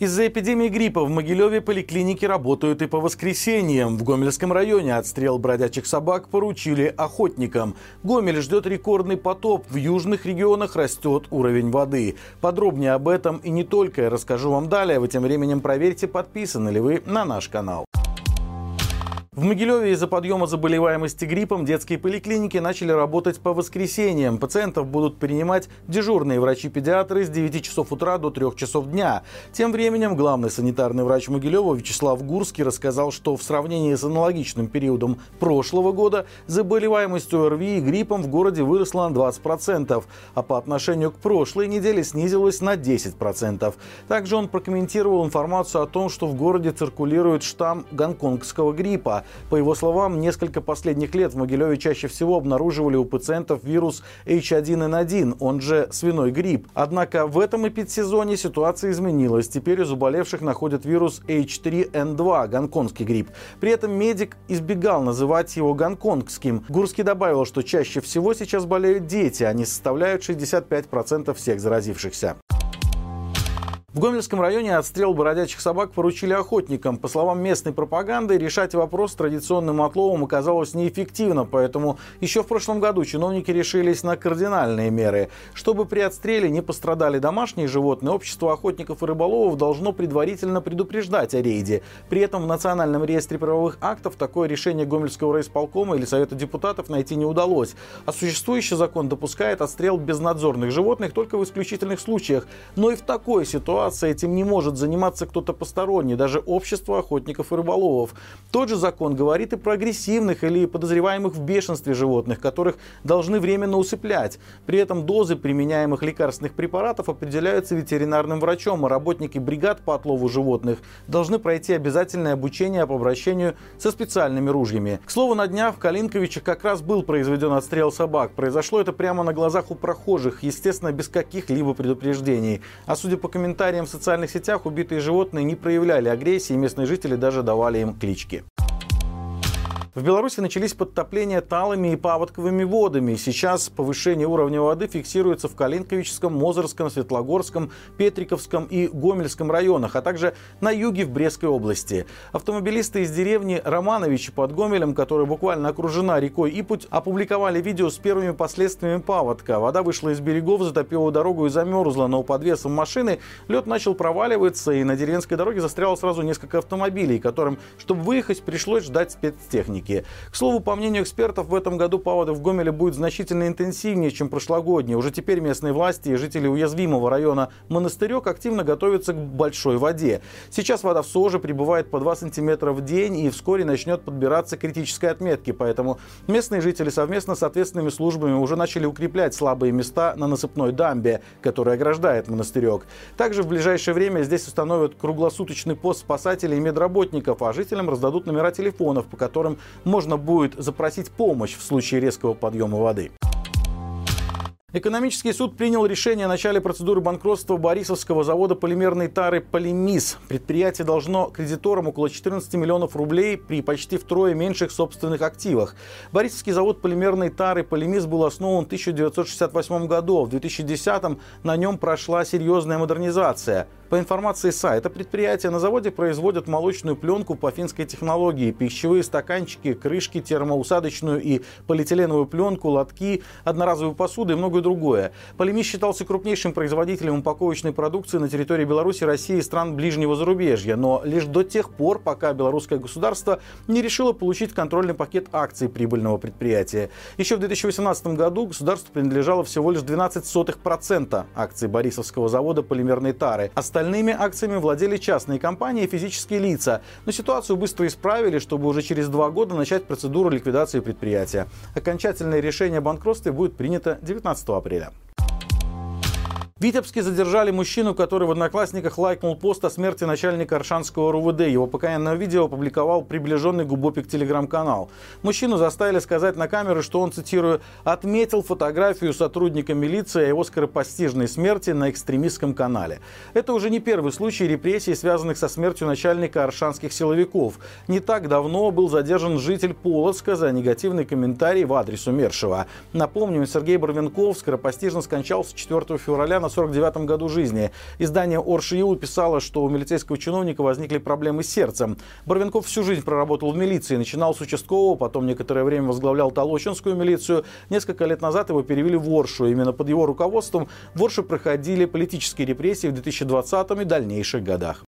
Из-за эпидемии гриппа в Могилеве поликлиники работают и по воскресеньям. В Гомельском районе отстрел бродячих собак поручили охотникам. Гомель ждет рекордный потоп. В южных регионах растет уровень воды. Подробнее об этом и не только я расскажу вам далее. Вы тем временем проверьте, подписаны ли вы на наш канал. В Могилеве из-за подъема заболеваемости гриппом детские поликлиники начали работать по воскресеньям. Пациентов будут принимать дежурные врачи-педиатры с 9 часов утра до 3 часов дня. Тем временем главный санитарный врач Могилева Вячеслав Гурский рассказал, что в сравнении с аналогичным периодом прошлого года заболеваемость ОРВИ и гриппом в городе выросла на 20%, а по отношению к прошлой неделе снизилась на 10%. Также он прокомментировал информацию о том, что в городе циркулирует штамм гонконгского гриппа. По его словам, несколько последних лет в Могилеве чаще всего обнаруживали у пациентов вирус H1N1, он же свиной грипп. Однако в этом эпидсезоне ситуация изменилась. Теперь у заболевших находят вирус H3N2, гонконгский грипп. При этом медик избегал называть его гонконгским. Гурский добавил, что чаще всего сейчас болеют дети, они составляют 65% всех заразившихся. В Гомельском районе отстрел бродячих собак поручили охотникам. По словам местной пропаганды, решать вопрос с традиционным отловом оказалось неэффективно, поэтому еще в прошлом году чиновники решились на кардинальные меры. Чтобы при отстреле не пострадали домашние животные, общество охотников и рыболовов должно предварительно предупреждать о рейде. При этом в Национальном реестре правовых актов такое решение Гомельского райисполкома или Совета депутатов найти не удалось. А существующий закон допускает отстрел безнадзорных животных только в исключительных случаях. Но и в такой ситуации ситуации этим не может заниматься кто-то посторонний, даже общество охотников и рыболовов. Тот же закон говорит и про агрессивных или подозреваемых в бешенстве животных, которых должны временно усыплять. При этом дозы применяемых лекарственных препаратов определяются ветеринарным врачом, а работники бригад по отлову животных должны пройти обязательное обучение по обращению со специальными ружьями. К слову, на днях в Калинковиче как раз был произведен отстрел собак. Произошло это прямо на глазах у прохожих, естественно, без каких-либо предупреждений. А судя по комментариям, комментариям в социальных сетях убитые животные не проявляли агрессии, местные жители даже давали им клички. В Беларуси начались подтопления талыми и паводковыми водами. Сейчас повышение уровня воды фиксируется в Калинковическом, Мозырском, Светлогорском, Петриковском и Гомельском районах, а также на юге в Брестской области. Автомобилисты из деревни Романовичи под Гомелем, которая буквально окружена рекой Ипуть, опубликовали видео с первыми последствиями паводка. Вода вышла из берегов, затопила дорогу и замерзла, но под весом машины лед начал проваливаться, и на деревенской дороге застряло сразу несколько автомобилей, которым, чтобы выехать, пришлось ждать спецтехники техники. К слову, по мнению экспертов, в этом году паводы в Гомеле будет значительно интенсивнее, чем прошлогодние. Уже теперь местные власти и жители уязвимого района Монастырек активно готовятся к большой воде. Сейчас вода в Соже прибывает по 2 сантиметра в день и вскоре начнет подбираться к критической отметке. Поэтому местные жители совместно с ответственными службами уже начали укреплять слабые места на насыпной дамбе, которая ограждает монастырек. Также в ближайшее время здесь установят круглосуточный пост спасателей и медработников, а жителям раздадут номера телефонов, по которым можно будет запросить помощь в случае резкого подъема воды. Экономический суд принял решение о начале процедуры банкротства Борисовского завода полимерной тары «Полимис». Предприятие должно кредиторам около 14 миллионов рублей при почти втрое меньших собственных активах. Борисовский завод полимерной тары «Полимис» был основан в 1968 году. В 2010 на нем прошла серьезная модернизация. По информации сайта предприятия, на заводе производят молочную пленку по финской технологии, пищевые стаканчики, крышки, термоусадочную и полиэтиленовую пленку, лотки, одноразовую посуду и многое другое. Полимис считался крупнейшим производителем упаковочной продукции на территории Беларуси, России и стран ближнего зарубежья, но лишь до тех пор, пока белорусское государство не решило получить контрольный пакет акций прибыльного предприятия. Еще в 2018 году государству принадлежало всего лишь 12% акций Борисовского завода полимерной тары. Остальными акциями владели частные компании и физические лица. Но ситуацию быстро исправили, чтобы уже через два года начать процедуру ликвидации предприятия. Окончательное решение о банкротстве будет принято 19 апреля. Витебске задержали мужчину, который в Одноклассниках лайкнул пост о смерти начальника Аршанского РУВД. Его покаянное видео опубликовал приближенный Губопик телеграм-канал. Мужчину заставили сказать на камеру, что он, цитирую, «отметил фотографию сотрудника милиции о его скоропостижной смерти на экстремистском канале». Это уже не первый случай репрессий, связанных со смертью начальника аршанских силовиков. Не так давно был задержан житель Полоцка за негативный комментарий в адрес умершего. Напомним, Сергей Барвинков скоропостижно скончался 4 февраля на 49-м году жизни. Издание Оршиу писало, что у милицейского чиновника возникли проблемы с сердцем. Барвинков всю жизнь проработал в милиции. Начинал с участкового, потом некоторое время возглавлял Толочинскую милицию. Несколько лет назад его перевели в Оршу. Именно под его руководством в Орше проходили политические репрессии в 2020 и дальнейших годах.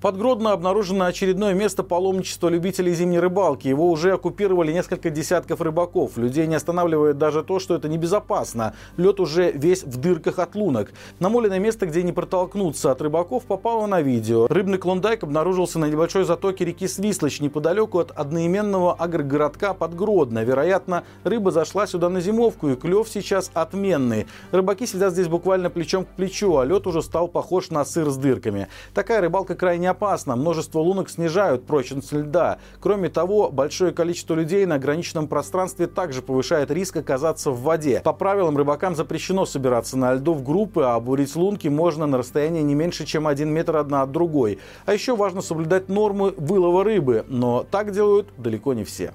Под Гродно обнаружено очередное место паломничества любителей зимней рыбалки. Его уже оккупировали несколько десятков рыбаков. Людей не останавливает даже то, что это небезопасно. Лед уже весь в дырках от лунок. Намоленное место, где не протолкнуться от рыбаков, попало на видео. Рыбный клондайк обнаружился на небольшой затоке реки Свислочь, неподалеку от одноименного агрогородка под Гродно. Вероятно, рыба зашла сюда на зимовку, и клев сейчас отменный. Рыбаки сидят здесь буквально плечом к плечу, а лед уже стал похож на сыр с дырками. Такая рыбалка крайне опасно. Множество лунок снижают прочность льда. Кроме того, большое количество людей на ограниченном пространстве также повышает риск оказаться в воде. По правилам, рыбакам запрещено собираться на льду в группы, а бурить лунки можно на расстоянии не меньше, чем один метр одна от другой. А еще важно соблюдать нормы вылова рыбы, но так делают далеко не все.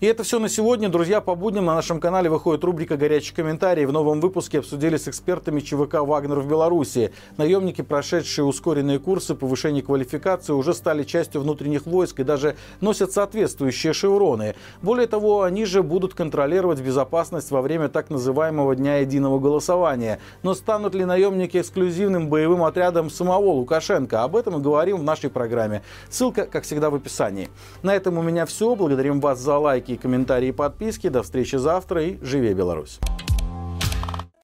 И это все на сегодня. Друзья, по будням на нашем канале выходит рубрика «Горячие комментарии». В новом выпуске обсудили с экспертами ЧВК «Вагнер» в Беларуси. Наемники, прошедшие ускоренные курсы повышения квалификации, уже стали частью внутренних войск и даже носят соответствующие шевроны. Более того, они же будут контролировать безопасность во время так называемого Дня единого голосования. Но станут ли наемники эксклюзивным боевым отрядом самого Лукашенко? Об этом мы говорим в нашей программе. Ссылка, как всегда, в описании. На этом у меня все. Благодарим вас за лайки лайки, комментарии подписки. До встречи завтра и живи Беларусь!